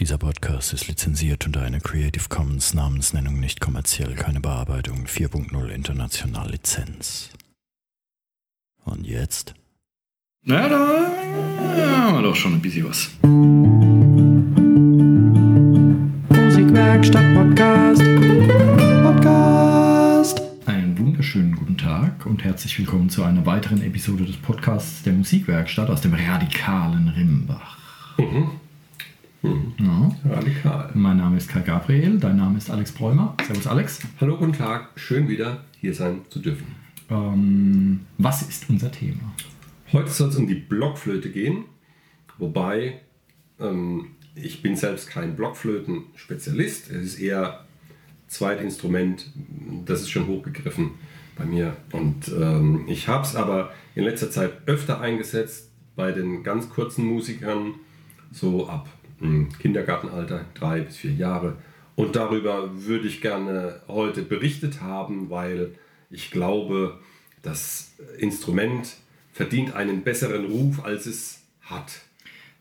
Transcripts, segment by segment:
Dieser Podcast ist lizenziert unter einer Creative Commons Namensnennung nicht kommerziell, keine Bearbeitung 4.0 international Lizenz. Und jetzt? Na, da haben wir doch schon ein bisschen was. Musikwerkstatt Podcast. Podcast. Einen wunderschönen guten Tag und herzlich willkommen zu einer weiteren Episode des Podcasts der Musikwerkstatt aus dem radikalen Rimbach. Ja. Radikal. Mein Name ist Kai Gabriel, dein Name ist Alex Bräumer. Servus Alex. Hallo, guten Tag. Schön wieder hier sein zu dürfen. Ähm, was ist unser Thema? Heute soll es um die Blockflöte gehen, wobei ähm, ich bin selbst kein Blockflöten-Spezialist. Es ist eher Zweitinstrument, das ist schon hochgegriffen bei mir. Und ähm, ich habe es aber in letzter Zeit öfter eingesetzt bei den ganz kurzen Musikern, so ab hm, Kindergartenalter, drei bis vier Jahre. Und darüber würde ich gerne heute berichtet haben, weil ich glaube, das Instrument verdient einen besseren Ruf, als es hat.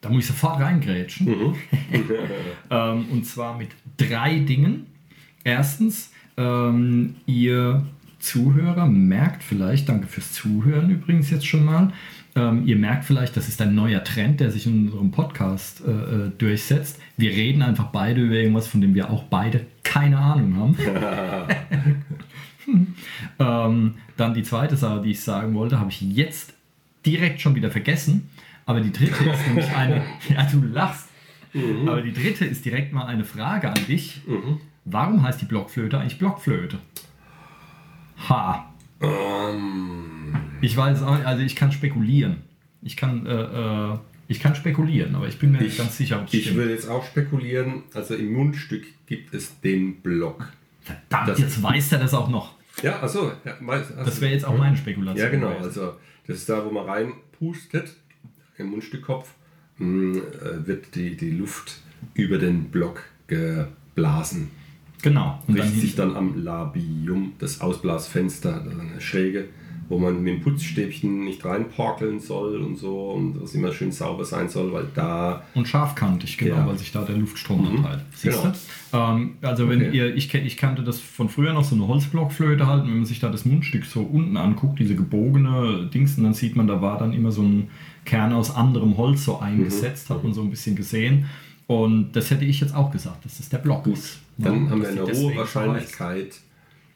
Da muss ich sofort reingrätschen. ähm, und zwar mit drei Dingen. Erstens, ähm, ihr Zuhörer merkt vielleicht, danke fürs Zuhören übrigens jetzt schon mal, ähm, ihr merkt vielleicht, das ist ein neuer Trend, der sich in unserem Podcast äh, äh, durchsetzt. Wir reden einfach beide über irgendwas, von dem wir auch beide keine Ahnung haben. ähm, dann die zweite Sache, die ich sagen wollte, habe ich jetzt direkt schon wieder vergessen. Aber die dritte ist nämlich eine. Ja, du lachst. Aber die dritte ist direkt mal eine Frage an dich. Warum heißt die Blockflöte eigentlich Blockflöte? Ha. Ich weiß auch, also ich kann spekulieren. Ich kann, äh, äh, ich kann spekulieren, aber ich bin mir nicht Ich, ganz sicher, ob es ich stimmt. will jetzt auch spekulieren. Also im Mundstück gibt es den Block. Verdammt, das- jetzt weiß er das auch noch. Ja, achso. Ja, meist- Das wäre jetzt auch meine Spekulation. Ja, genau. gewesen. Also das ist da, wo man reinpustet, im Mundstückkopf, mh, äh, wird die, die Luft über den Block geblasen. genau. Und dann Richtet sich dann am Labium, das Ausblasfenster, eine Schräge, wo man mit dem Putzstäbchen nicht reinporkeln soll und so und das immer schön sauber sein soll, weil da Und scharfkantig, genau, Ja. weil sich da der Luftstrom anteilt. Siehst Genau. du? Ähm, also wenn Okay. ihr, ich, ich kannte das von früher noch, so eine Holzblockflöte halt, und wenn man sich da das Mundstück so unten anguckt, diese gebogene Dings, und dann sieht man, da war dann immer so ein Kern aus anderem Holz so eingesetzt, hat man so ein bisschen gesehen. Und das hätte ich jetzt auch gesagt, dass das der Block ist. Dann Ja, haben wir eine hohe. Wahrscheinlichkeit,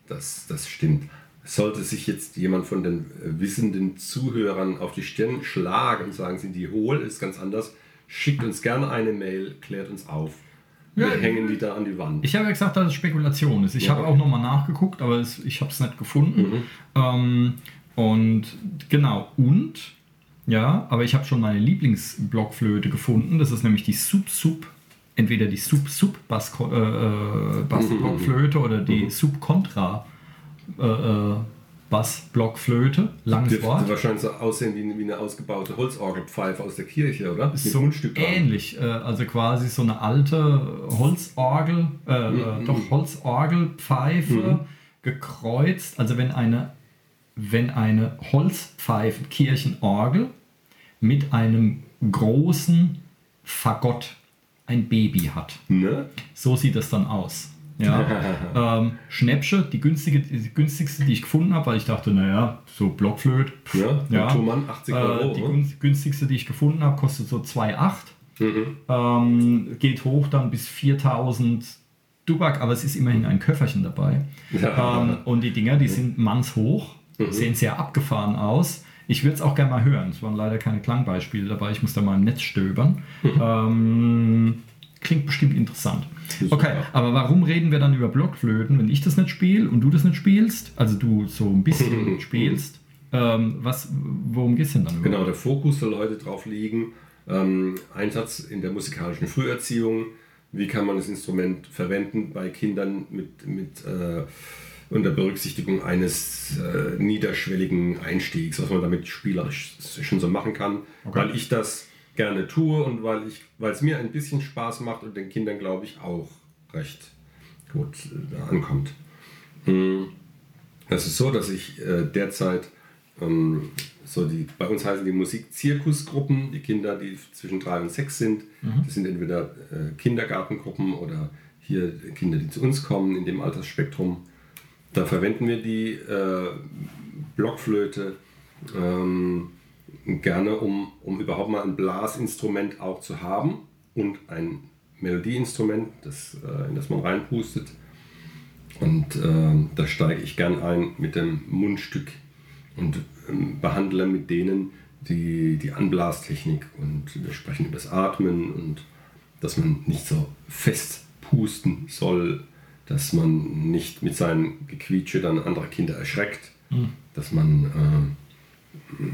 dass das stimmt. Sollte sich jetzt jemand von den äh, wissenden Zuhörern auf die Stirn schlagen und sagen, sind die hohl, ist ganz anders, schickt uns gerne eine Mail, klärt uns auf. Wir Ja, hängen die da an die Wand. Ich habe ja gesagt, dass es Spekulation ist. Ich Ja. habe auch nochmal nachgeguckt, aber es, ich habe es nicht gefunden. Ähm, und genau, und, ja, aber ich habe schon meine Lieblingsblockflöte gefunden. Das ist nämlich die Sub-Sub, entweder die Sub-Sub-Bass-Blockflöte äh, Bassblockflöte oder die Sub-Contra äh, äh, Bassblockflöte. Langes Dürfte Wort. wahrscheinlich so aussehen wie eine, wie eine ausgebaute Holzorgelpfeife aus der Kirche, oder? Mit so Mundstück ähnlich, äh, also quasi so eine alte Holzorgel, äh, Mhm. äh, doch Holzorgelpfeife gekreuzt. Also wenn eine, wenn eine Holzpfeife Kirchenorgel mit einem großen Fagott ein Baby hat. Ne? So sieht das dann aus. Ja. ähm, Schnäppsche, die, günstige, die günstigste, die ich gefunden habe, weil ich dachte, naja, so Blockflöte. Ja, ja. Thomann, 80 Euro. Äh, die ne? gün- günstigste, die ich gefunden habe, kostet so 2,8. Mhm. Ähm, geht hoch dann bis 4000 Dubak, aber es ist immerhin ein Köfferchen dabei. Ja. Ähm, und die Dinger, die sind mannshoch, sehen sehr abgefahren aus. Ich würde es auch gerne mal hören. Es waren leider keine Klangbeispiele dabei. Ich muss da mal im Netz stöbern. Ähm, klingt bestimmt interessant. Okay, aber warum reden wir dann über Blockflöten, wenn ich das nicht spiele und du das nicht spielst? Also du so ein bisschen spielst. Ähm, was, worum geht es denn dann überhaupt? Genau, der Fokus soll heute drauf liegen. Ähm, Einsatz in der musikalischen Früherziehung. Wie kann man das Instrument verwenden bei Kindern mit, mit äh, unter Berücksichtigung eines äh, niederschwelligen Einstiegs, was man damit spielerisch schon so machen kann. Weil ich das gerne tue und weil ich, weil es mir ein bisschen Spaß macht und den Kindern, glaube ich, auch recht gut äh, ankommt. Hm. Es ist so, dass ich äh, derzeit ähm, so die, bei uns heißen die Musikzirkusgruppen, die Kinder, die zwischen drei und sechs sind. Das sind entweder äh, Kindergartengruppen oder hier Kinder, die zu uns kommen in dem Altersspektrum. Da verwenden wir die äh, Blockflöte ähm, gerne, um, um überhaupt mal ein Blasinstrument auch zu haben und ein Melodieinstrument, das, äh, in das man reinpustet. Und äh, da steige ich gern ein mit dem Mundstück und ähm, behandle mit denen die, die Anblastechnik. Und wir sprechen über das Atmen und dass man nicht so fest pusten soll, dass man nicht mit seinem Gequietsche dann andere Kinder erschreckt, dass man äh,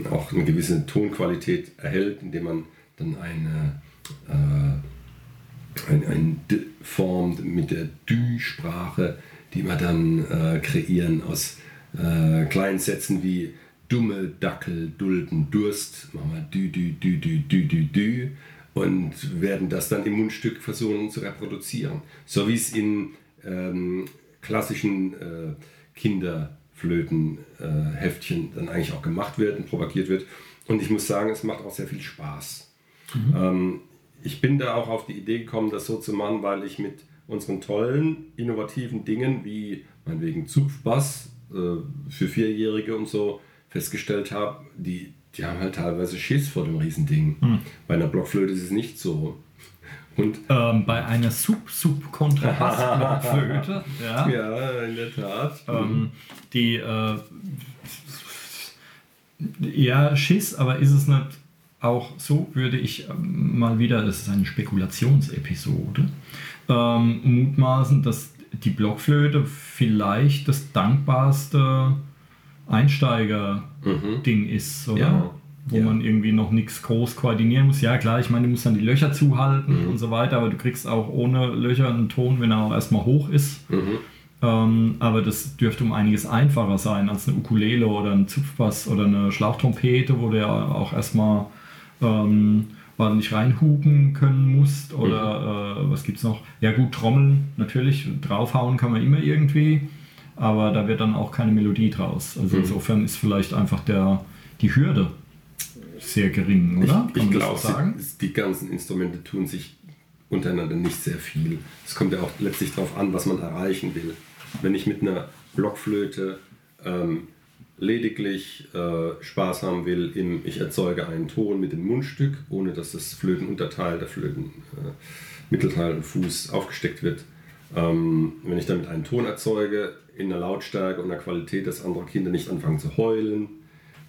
auch eine gewisse Tonqualität erhält, indem man dann eine, äh, ein, ein D formt mit der Dü-Sprache, die wir dann äh, kreieren aus äh, kleinen Sätzen wie dumme Dackel dulden Durst, machen wir dü dü dü dü dü dü dü und werden das dann im Mundstück versuchen zu reproduzieren. So wie es in ähm, klassischen äh, Kinderflötenheftchen dann eigentlich auch gemacht wird und propagiert wird. Und ich muss sagen, es macht auch sehr viel Spaß. Ähm, ich bin da auch auf die Idee gekommen, das so zu machen, weil ich mit unseren tollen, innovativen Dingen wie meinetwegen Zupfbass äh, für Vierjährige und so festgestellt habe, die, die haben halt teilweise Schiss vor dem Riesending. Bei einer Blockflöte ist es nicht so. Und Ähm, bei einer Sub-Sub-Kontrabass-Blockflöte, ja, ja, in der Tat. ähm, die, äh, ja, Schiss, aber ist es nicht auch so, würde ich ähm, mal wieder, das ist eine Spekulationsepisode, ähm, mutmaßen, dass die Blockflöte vielleicht das dankbarste Einsteiger-Ding ist, oder? Ja. Wo Ja. man irgendwie noch nichts groß koordinieren muss. Ja, klar, ich meine, du musst dann die Löcher zuhalten und so weiter, aber du kriegst auch ohne Löcher einen Ton, wenn er auch erstmal hoch ist. Mhm. Ähm, aber das dürfte um einiges einfacher sein als eine Ukulele oder ein Zupfbass oder eine Schlauchtrompete, wo du ja auch erstmal ähm, ordentlich reinhupen können musst. Oder äh, was gibt's noch? Ja gut, Trommeln natürlich, draufhauen kann man immer irgendwie, aber da wird dann auch keine Melodie draus. Also insofern ist vielleicht einfach der, die Hürde sehr gering, oder? Ich, ich glaube, sagen? die ganzen Instrumente tun sich untereinander nicht sehr viel. Es kommt ja auch letztlich darauf an, was man erreichen will. Wenn ich mit einer Blockflöte ähm, lediglich äh, Spaß haben will, im, ich erzeuge einen Ton mit dem Mundstück, ohne dass das Flötenunterteil, der Flötenmittelteil äh, Mittelteil und Fuß aufgesteckt wird. Ähm, wenn ich damit einen Ton erzeuge, in einer Lautstärke und einer Qualität, dass andere Kinder nicht anfangen zu heulen,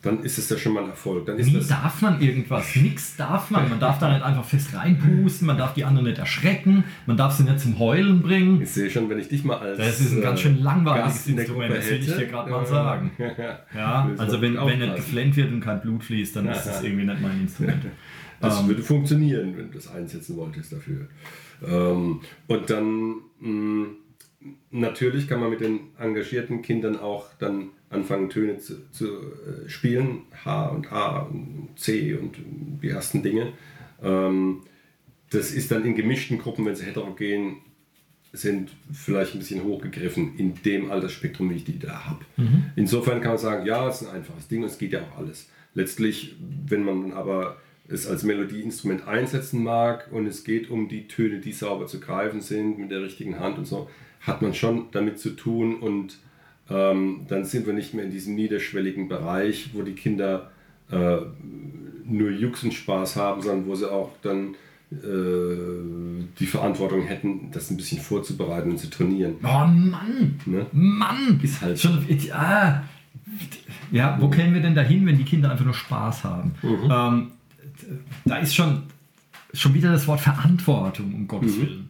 dann ist es ja schon mal ein Erfolg. Dann ist Nie darf man irgendwas, nix darf man. Man darf da nicht einfach fest reinpusten, man darf die anderen nicht erschrecken, man darf sie nicht zum Heulen bringen. Ich sehe schon, wenn ich dich mal als Das ist ein äh, ganz schön langweiliges Gast in der Instrument, Gruppe das will ich dir gerade mal äh, sagen. Ja, also wenn, wenn nicht geflennt wird und kein Blut fließt, dann ist das irgendwie nicht mein Instrument. Das Ähm. würde funktionieren, wenn du das einsetzen wolltest dafür. Ähm, und dann mh, natürlich kann man mit den engagierten Kindern auch dann anfangen, Töne zu, zu äh, spielen. H und A und C und die ersten Dinge. Ähm, das ist dann in gemischten Gruppen, wenn sie heterogen sind, vielleicht ein bisschen hochgegriffen in dem Altersspektrum, wie ich die da habe. Insofern kann man sagen, ja, es ist ein einfaches Ding, es geht ja auch alles. Letztlich, wenn man aber es als Melodieinstrument einsetzen mag und es geht um die Töne, die sauber zu greifen sind, mit der richtigen Hand und so, hat man schon damit zu tun und ähm, dann sind wir nicht mehr in diesem niederschwelligen Bereich, wo die Kinder äh, nur Jux und Spaß haben, sondern wo sie auch dann äh, die Verantwortung hätten, das ein bisschen vorzubereiten und zu trainieren. Oh Mann! Ne? Mann! Ist halt Schon, ah, ja, wo kämen wir denn dahin, wenn die Kinder einfach nur Spaß haben? Mhm. Ähm, da ist schon, schon wieder das Wort Verantwortung, um Gottes Mhm. Willen.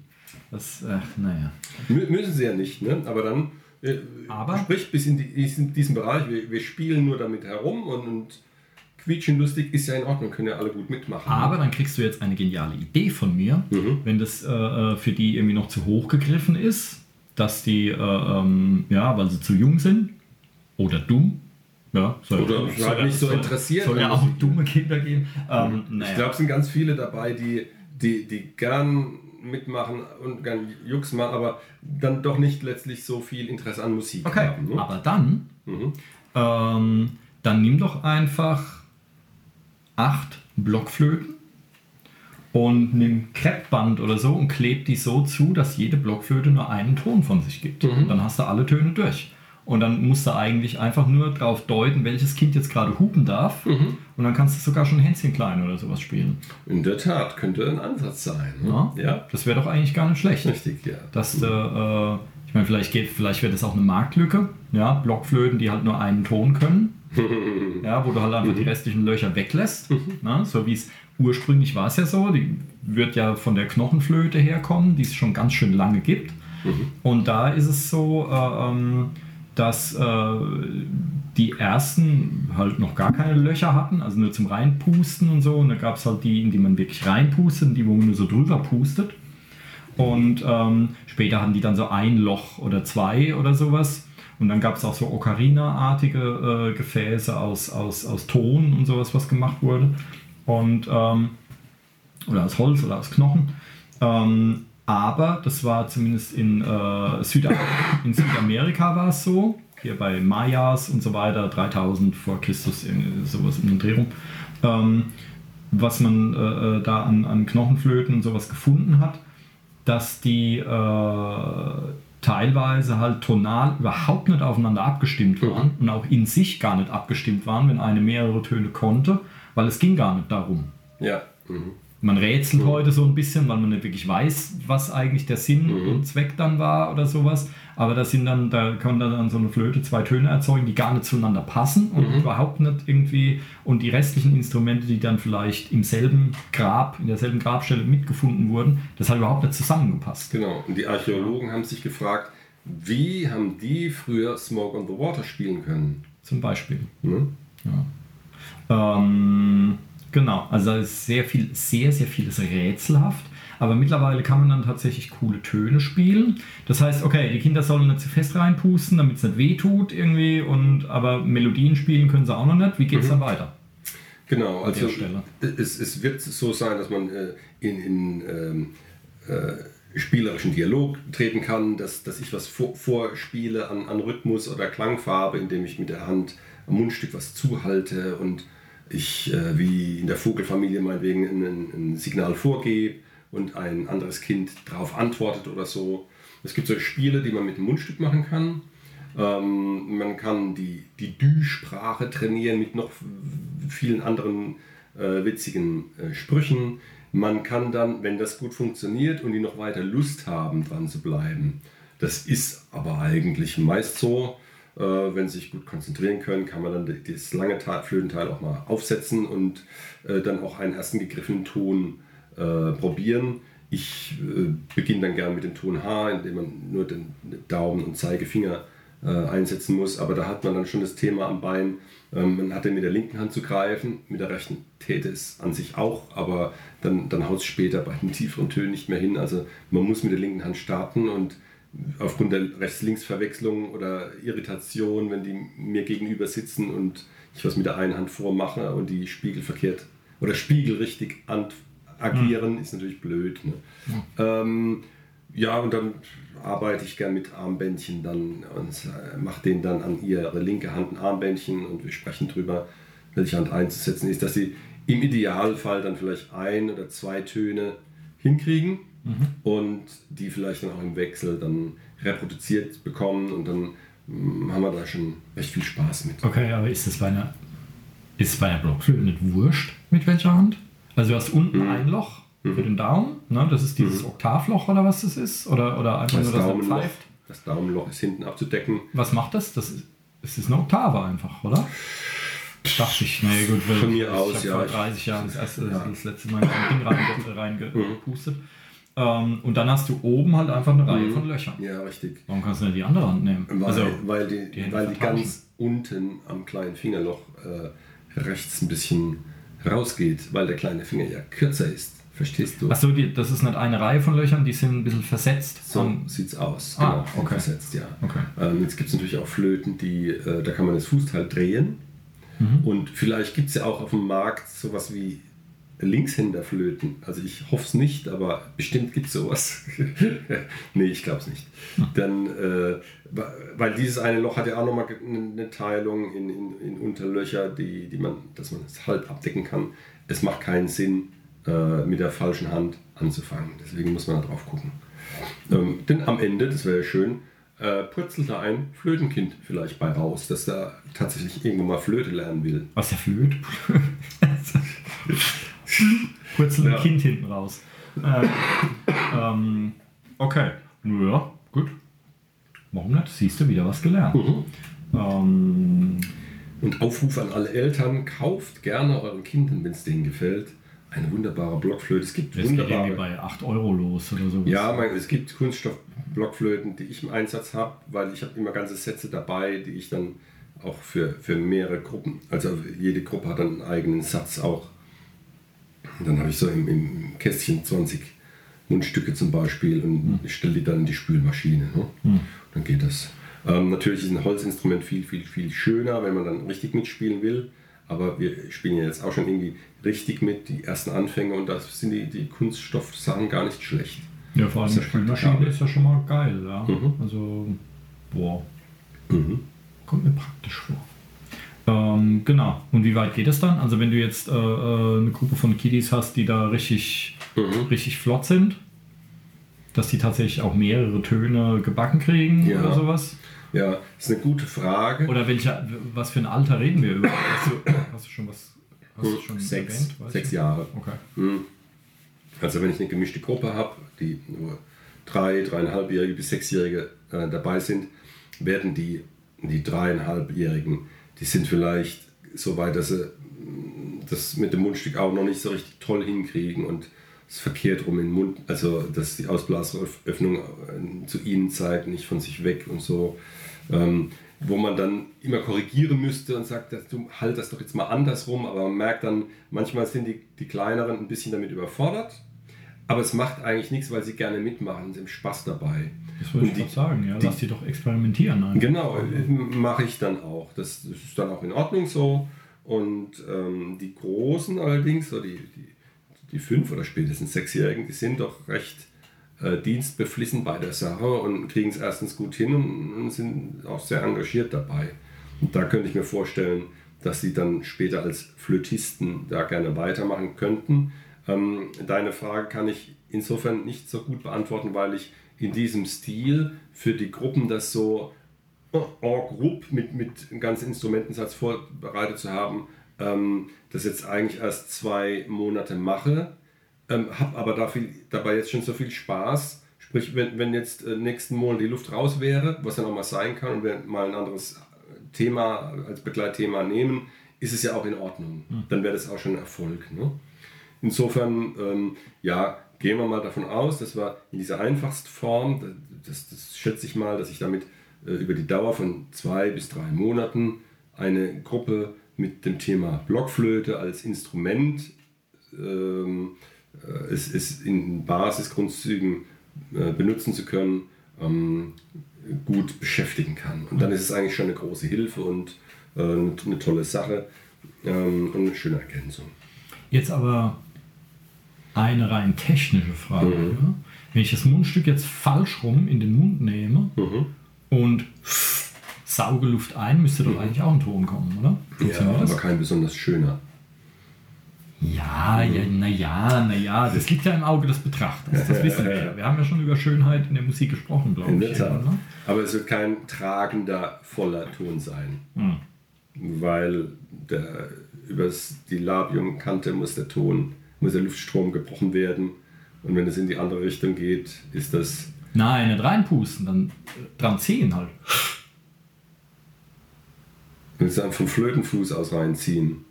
Das, ach, naja. Mü- Müssen sie ja nicht, ne? aber dann äh, Aber? sprich bis in, die, in diesen Bereich, wir, wir spielen nur damit herum und, und quietschen lustig ist ja in Ordnung, können ja alle gut mitmachen. Aber dann kriegst du jetzt eine geniale Idee von mir, Mhm. wenn das äh, äh, für die irgendwie noch zu hoch gegriffen ist, dass die, äh, ähm, ja, weil sie zu jung sind oder dumm. Ja, soll, Oder halt nicht so soll, interessiert Soll ja auch dumme Kinder geben. Ähm, naja. Ich glaube, es sind ganz viele dabei, die, die, die gern mitmachen und gern Jux machen, aber dann doch nicht letztlich so viel Interesse an Musik Okay, haben. Ne? aber dann, Mhm. ähm, dann nimm doch einfach acht Blockflöten und nimmt Kreppband oder so und klebt die so zu, dass jede Blockflöte nur einen Ton von sich gibt. Mhm. Und dann hast du alle Töne durch. Und dann musst du eigentlich einfach nur darauf deuten, welches Kind jetzt gerade hupen darf. Mhm. Und dann kannst du sogar schon Hänschen klein oder sowas spielen. In der Tat, könnte ein Ansatz sein. Ne? Ja, ja. Das wäre doch eigentlich gar nicht schlecht. richtig, ja. Dass du, äh, ich meine, vielleicht geht, vielleicht wird das auch eine Marktlücke. Ja, Blockflöten, die halt nur einen Ton können. ja, wo du halt einfach die restlichen Löcher weglässt. Na, so wie es ursprünglich war es ja so. Die wird ja von der Knochenflöte herkommen, die es schon ganz schön lange gibt. Und da ist es so, äh, ähm, dass äh, die ersten halt noch gar keine Löcher hatten, also nur zum Reinpusten und so. Und da gab es halt die, in die man wirklich reinpustet und die, wo man nur so drüber pustet. Und ähm, später hatten die dann so ein Loch oder zwei oder sowas. Und dann gab es auch so Ocarina-artige äh, Gefäße aus, aus, aus Ton und sowas, was gemacht wurde. Und, ähm, oder aus Holz oder aus Knochen. Ähm, aber das war zumindest in, äh, Süda in Südamerika war es so. Hier bei Mayas und so weiter, 3000 vor Christus, irgendwie sowas in den Dreh rum. Ähm, was man äh, äh, da an, an Knochenflöten und sowas gefunden hat, dass die äh, teilweise halt tonal überhaupt nicht aufeinander abgestimmt waren und auch in sich gar nicht abgestimmt waren, wenn eine mehrere Töne konnte, weil es ging gar nicht darum. Ja. Mhm. Man rätselt heute so ein bisschen, weil man nicht wirklich weiß, was eigentlich der Sinn und Zweck dann war oder sowas. Aber das sind dann, da kann dann so eine Flöte zwei Töne erzeugen, die gar nicht zueinander passen und überhaupt nicht irgendwie. Und die restlichen Instrumente, die dann vielleicht im selben Grab, in derselben Grabstelle mitgefunden wurden, das hat überhaupt nicht zusammengepasst. Genau. Und die Archäologen haben sich gefragt, wie haben die früher Smoke on the Water spielen können? Zum Beispiel. Ne? Ähm, genau, also da ist sehr viel, sehr, sehr vieles rätselhaft. Aber mittlerweile kann man dann tatsächlich coole Töne spielen. Das heißt, okay, die Kinder sollen nicht zu fest reinpusten, damit es nicht wehtut irgendwie. Und, aber Melodien spielen können sie auch noch nicht. Wie geht es dann weiter? Genau, also es, es wird so sein, dass man äh, in, in ähm, äh, spielerischen Dialog treten kann, dass, dass ich was vor, vorspiele an, an Rhythmus oder Klangfarbe, indem ich mit der Hand am Mundstück was zuhalte und ich äh, wie in der Vogelfamilie meinetwegen ein, ein Signal vorgebe und ein anderes Kind darauf antwortet oder so. Es gibt so Spiele, die man mit dem Mundstück machen kann. Ähm, man kann die, die Dü-Sprache trainieren mit noch vielen anderen äh, witzigen äh, Sprüchen. Man kann dann, wenn das gut funktioniert und die noch weiter Lust haben, dran zu bleiben, das ist aber eigentlich meist so, wenn sie sich gut konzentrieren können, kann man dann das lange Flötenteil auch mal aufsetzen und äh, dann auch einen ersten gegriffenen Ton äh, probieren. Ich äh, beginne dann gern mit dem Ton H, indem man nur den Daumen und Zeigefinger äh, einsetzen muss. Aber da hat man dann schon das Thema am Bein. Ähm, man hat den mit der linken Hand zu greifen, mit der rechten täte es an sich auch, aber dann, dann haut es später bei den tieferen Tönen nicht mehr hin. Also man muss mit der linken Hand starten und aufgrund der Rechts-Links-Verwechslung oder Irritation, wenn die mir gegenüber sitzen und ich was mit der einen Hand vormache und die Spiegel verkehrt oder Spiegel richtig an, agieren, ist natürlich blöd. Ne? Ähm, ja, und dann arbeite ich gern mit Armbändchen dann und äh, mache denen dann an ihre linke Hand ein Armbändchen und wir sprechen drüber, welche Hand einzusetzen ist, dass sie im Idealfall dann vielleicht ein oder zwei Töne hinkriegen und die vielleicht dann auch im Wechsel dann reproduziert bekommen und dann mm, haben wir da schon recht viel Spaß mit. Okay, aber ist das bei einer, ist bei einer Blockflöte nicht wurscht, mit welcher Hand? Also du hast unten Mhm. ein Loch für den Daumen, ne? das ist dieses Oktavloch oder was das ist, oder, oder einfach Das nur, dass er pfeift. das Daumenloch ist hinten abzudecken. Was macht das? Das ist, es ist eine Oktave einfach, oder? Dachte ich, nee, gut, Von mir ich aus, ja, Vor ich- 30 Jahren das, erste, Ja. das letzte Mal in ein Ding Mhm. reingepustet. Rein ähm, und dann hast du oben halt einfach eine Reihe von Löchern. Ja, richtig. Warum kannst du nicht die andere Hand nehmen? Weil, also, weil die, die weil die ganz unten am kleinen Fingerloch äh, rechts ein bisschen rausgeht, weil der kleine Finger ja kürzer ist. Verstehst du? achso, das ist nicht eine Reihe von Löchern, die sind ein bisschen versetzt. So Und- sieht's aus. Ah, Genau, okay. versetzt, ja. Okay. Ähm, jetzt gibt es natürlich auch Flöten, die, äh, da kann man das Fußteil drehen. Mhm. Und vielleicht gibt es ja auch auf dem Markt sowas wie Linkshänderflöten. Also ich hoffe es nicht, aber bestimmt gibt es sowas. nee, ich glaube es nicht. Dann, äh, weil dieses eine Loch hat ja auch nochmal eine Teilung in, in, in Unterlöcher, die, die man, dass man es halb abdecken kann. Es macht keinen Sinn, äh, mit der falschen Hand anzufangen. Deswegen muss man da drauf gucken. Ähm, denn am Ende, das wäre ja schön, äh, purzelt da ein Flötenkind vielleicht bei raus, dass da tatsächlich irgendwann mal Flöte lernen will. Was der Flöte? Kurz ein Ja. Kind hinten raus. Äh, ähm, okay. Ja, gut. Warum nicht? Siehst du wieder was gelernt. Mhm. Ähm, Und Aufruf an alle Eltern, kauft gerne euren Kindern, wenn es denen gefällt, eine wunderbare Blockflöte. Es gibt geht irgendwie wunderbare. bei 8 Euro los oder so. Ja, mein, es gibt Kunststoff-Blockflöten, die ich im Einsatz habe, weil ich habe immer ganze Sätze dabei, die ich dann auch für, für mehrere Gruppen, also jede Gruppe hat dann einen eigenen Satz auch. Und dann habe ich so im, im Kästchen 20 Mundstücke zum Beispiel und ich stelle die dann in die Spülmaschine. Ne? Dann geht das. Ähm, natürlich ist ein Holzinstrument viel, viel, viel schöner, wenn man dann richtig mitspielen will. Aber wir spielen ja jetzt auch schon irgendwie richtig mit, die ersten Anfänge und da sind die, die Kunststoffsachen gar nicht schlecht. Ja, vor allem die Spülmaschine ist ja schon mal geil. Ja? Mhm. Also, boah, Mhm. kommt mir praktisch vor. Ähm, genau. Und wie weit geht es dann? Also, wenn du jetzt äh, äh, eine Gruppe von Kiddies hast, die da richtig, Mhm. richtig flott sind, dass die tatsächlich auch mehrere Töne gebacken kriegen Ja. oder sowas? Ja, ist eine gute Frage. Oder welcher, was für ein Alter reden wir über? Hast du, hast du schon was hast du schon sechs, erwähnt? Sechs? Jahre. Okay. Mhm. Also wenn ich eine gemischte Gruppe habe, die nur drei, dreieinhalbjährige bis sechsjährige äh, dabei sind, werden die, die dreieinhalbjährigen, die sind vielleicht so weit, dass sie mm, das mit dem Mundstück auch noch nicht so richtig toll hinkriegen und es verkehrt rum in den Mund, also dass die Ausblasöffnung äh, zu ihnen zeigt, nicht von sich weg und so. Ähm, wo man dann immer korrigieren müsste und sagt, du halt das doch jetzt mal andersrum, aber man merkt dann, manchmal sind die, die kleineren ein bisschen damit überfordert, aber es macht eigentlich nichts, weil sie gerne mitmachen, sie haben Spaß dabei. Das wollte Und ich die- gerade sagen, ja. die- Lass die doch experimentieren. einfach. Genau, mache ich dann auch. Das, das ist dann auch in Ordnung so. Und ähm, die Großen allerdings, so die, die, die fünf oder spätestens sechsjährigen, die sind doch recht äh, dienstbeflissen bei der Sache und kriegen es erstens gut hin und, und sind auch sehr engagiert dabei. Und da könnte ich mir vorstellen, dass sie dann später als Flötisten da gerne weitermachen könnten. Ähm, deine Frage kann ich insofern nicht so gut beantworten, weil ich in diesem Stil für die Gruppen das so en groupe mit, mit einem ganzen Instrumentensatz vorbereitet zu haben, ähm, das jetzt eigentlich erst zwei Monate mache, ähm, habe aber dafür, dabei jetzt schon so viel Spaß. Sprich, wenn, wenn jetzt äh, nächsten Monat die Luft raus wäre, was dann auch mal sein kann, und wir mal ein anderes Thema als Begleitthema nehmen, ist es ja auch in Ordnung. Dann wäre das auch schon ein Erfolg. Ne? Insofern, ähm, ja, gehen wir mal davon aus, dass wir in dieser einfachsten Form, das, das schätze ich mal, dass ich damit äh, über die Dauer von zwei bis drei Monaten eine Gruppe mit dem Thema Blockflöte als Instrument ähm, äh, es, es in Basisgrundzügen äh, benutzen zu können, ähm, gut beschäftigen kann. Und dann ist es eigentlich schon eine große Hilfe und äh, eine, eine tolle Sache ähm, und eine schöne Ergänzung. Jetzt aber eine rein technische Frage. Mhm. Ja? Wenn ich das Mundstück jetzt falsch rum in den Mund nehme Mhm. und sauge Luft ein, müsste doch eigentlich auch ein Ton kommen, oder? Ja, aber kein besonders schöner. Ja, ja, naja, naja, das liegt ja im Auge des Betrachters. Das wissen wir ja. Wir haben ja schon über Schönheit in der Musik gesprochen, glaube In ich. Tat. irgendwann, ne? Aber es wird kein tragender, voller Ton sein. Hm. Weil der, übers, die Labiumkante muss der Ton, muss der Luftstrom gebrochen werden. Und wenn es in die andere Richtung geht, ist das. Nein, nicht reinpusten, dann äh, dran ziehen halt. Wenn es dann vom Flötenfuß aus reinziehen.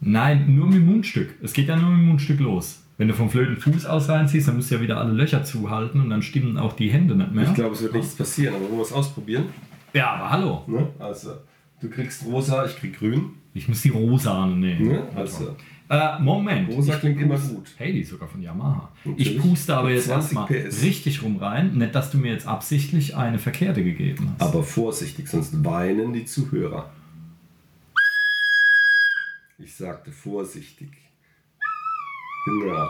Nein, nur mit dem Mundstück. Es geht ja nur mit dem Mundstück los. Wenn du vom Flötenfuß aus reinziehst, dann musst du ja wieder alle Löcher zuhalten und dann stimmen auch die Hände nicht mehr. Ich glaube, es wird nichts passieren, aber wollen wir es ausprobieren? Ja, aber hallo. Ne? Also, du kriegst rosa, ich krieg grün. Ich muss die Rosane nehmen. Ne? Also, Äh, Moment. rosa Ich klingt immer gut. Hey, die ist sogar von Yamaha. Natürlich. Ich puste aber jetzt 20 erstmal richtig rum rein. Nicht, dass du mir jetzt absichtlich eine verkehrte gegeben hast. Aber vorsichtig, sonst weinen die Zuhörer. Ich sagte vorsichtig. Genau.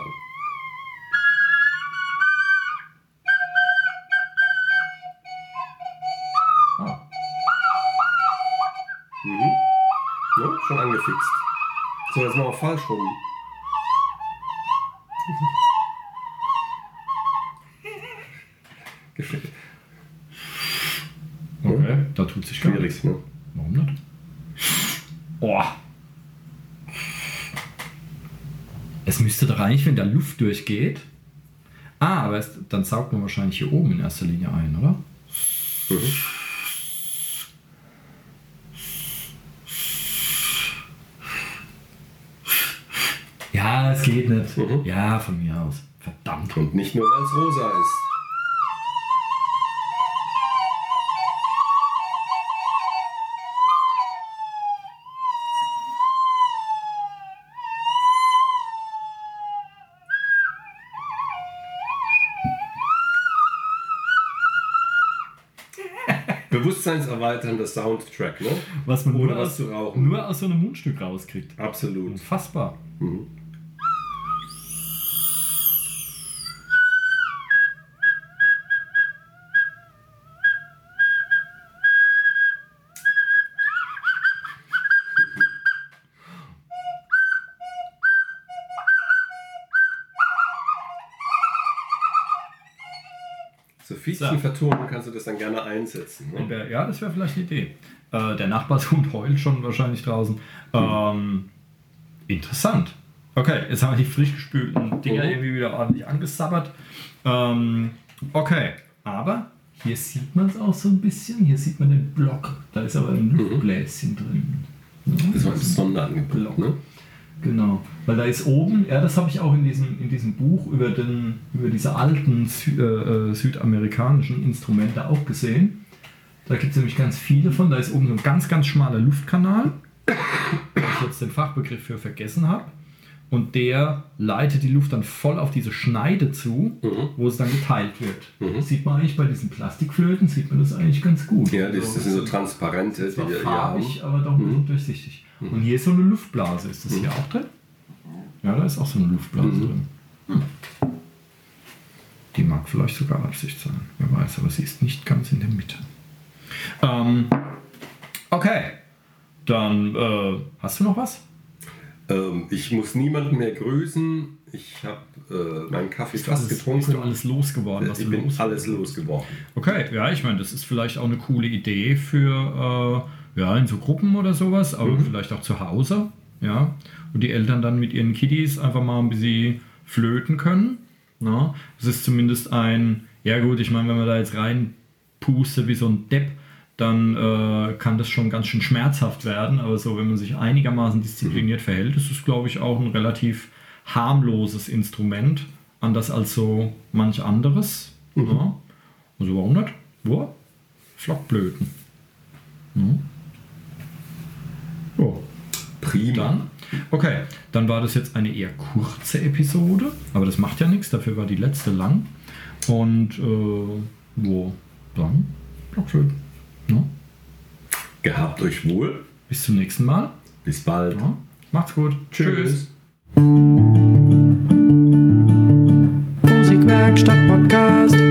So, jetzt machen wir falsch rum. Gefällt. Okay, da tut sich gar nichts. Ne? Warum nicht? Oh. Es müsste doch eigentlich, wenn da Luft durchgeht. Ah, aber es, dann saugt man wahrscheinlich hier oben in erster Linie ein, oder? Mhm. Ja, es geht nicht. Mhm. Ja, von mir aus. Verdammt. Und nicht nur, weil es rosa ist. Bewusstseinserweiternder Soundtrack, ne? Was man Ohne nur was aus, nur aus so einem Mundstück rauskriegt. Absolut. Unfassbar. Mhm. So. vertonen kannst du das dann gerne einsetzen. Ne? Wär- Ja, das wäre vielleicht eine Idee. Äh, der Nachbarshund heult schon wahrscheinlich draußen. Ähm, interessant. Okay, jetzt haben wir die frisch gespülten Dinger Mhm. irgendwie wieder ordentlich angesabbert. Ähm, okay, aber hier sieht man es auch so ein bisschen. Hier sieht man den Block. Da ist aber ein Luftbläschen drin. Das war ein Sonderangebot, ne? Genau, weil da ist oben, ja, das habe ich auch in diesem, in diesem Buch über, den, über diese alten Sü äh, äh, südamerikanischen Instrumente auch gesehen. Da gibt es nämlich ganz viele von. Da ist oben so ein ganz, ganz schmaler Luftkanal, wo ich jetzt den Fachbegriff für vergessen habe. Und der leitet die Luft dann voll auf diese Schneide zu, Mhm. wo es dann geteilt wird. Mhm. Das sieht man eigentlich bei diesen Plastikflöten, sieht man das eigentlich ganz gut. Ja, das, Also, das sind so transparente, die zwar haben. farbig, aber doch Mhm. durchsichtig. Und hier ist so eine Luftblase. Ist das hier auch drin? Ja, da ist auch so eine Luftblase Mhm. drin. Die mag vielleicht sogar Absicht sein. Wer weiß, aber sie ist nicht ganz in der Mitte. Ähm, okay. Dann äh, hast du noch was? Ähm, ich muss niemanden mehr grüßen. Ich habe äh, meinen Kaffee fast Alles- getrunken. Bist du alles losgeworden? was ich bin los- alles losgeworden. Okay, ja, ich meine, das ist vielleicht auch eine coole Idee für, äh, ja, in so Gruppen oder sowas, aber vielleicht auch zu Hause, ja, und die Eltern dann mit ihren Kiddies einfach mal ein bisschen flöten können. Na? Das ist zumindest ein, ja gut, ich meine, wenn man da jetzt reinpustet wie so ein Depp, dann äh, kann das schon ganz schön schmerzhaft werden, aber so, wenn man sich einigermaßen diszipliniert verhält, ist es, glaube ich, auch ein relativ harmloses Instrument, anders als so manch anderes. Ja. Also warum nicht? Wo? Flockblöten. Hm. Ja. Prima. Dann, okay, dann war das jetzt eine eher kurze Episode, aber das macht ja nichts, dafür war die letzte lang. Und äh, wo? Dann Blockflöten. Ja. Gehabt euch wohl. Bis zum nächsten Mal. Bis bald. Ja. Macht's gut. Tschüss. Musikwerkstatt Podcast.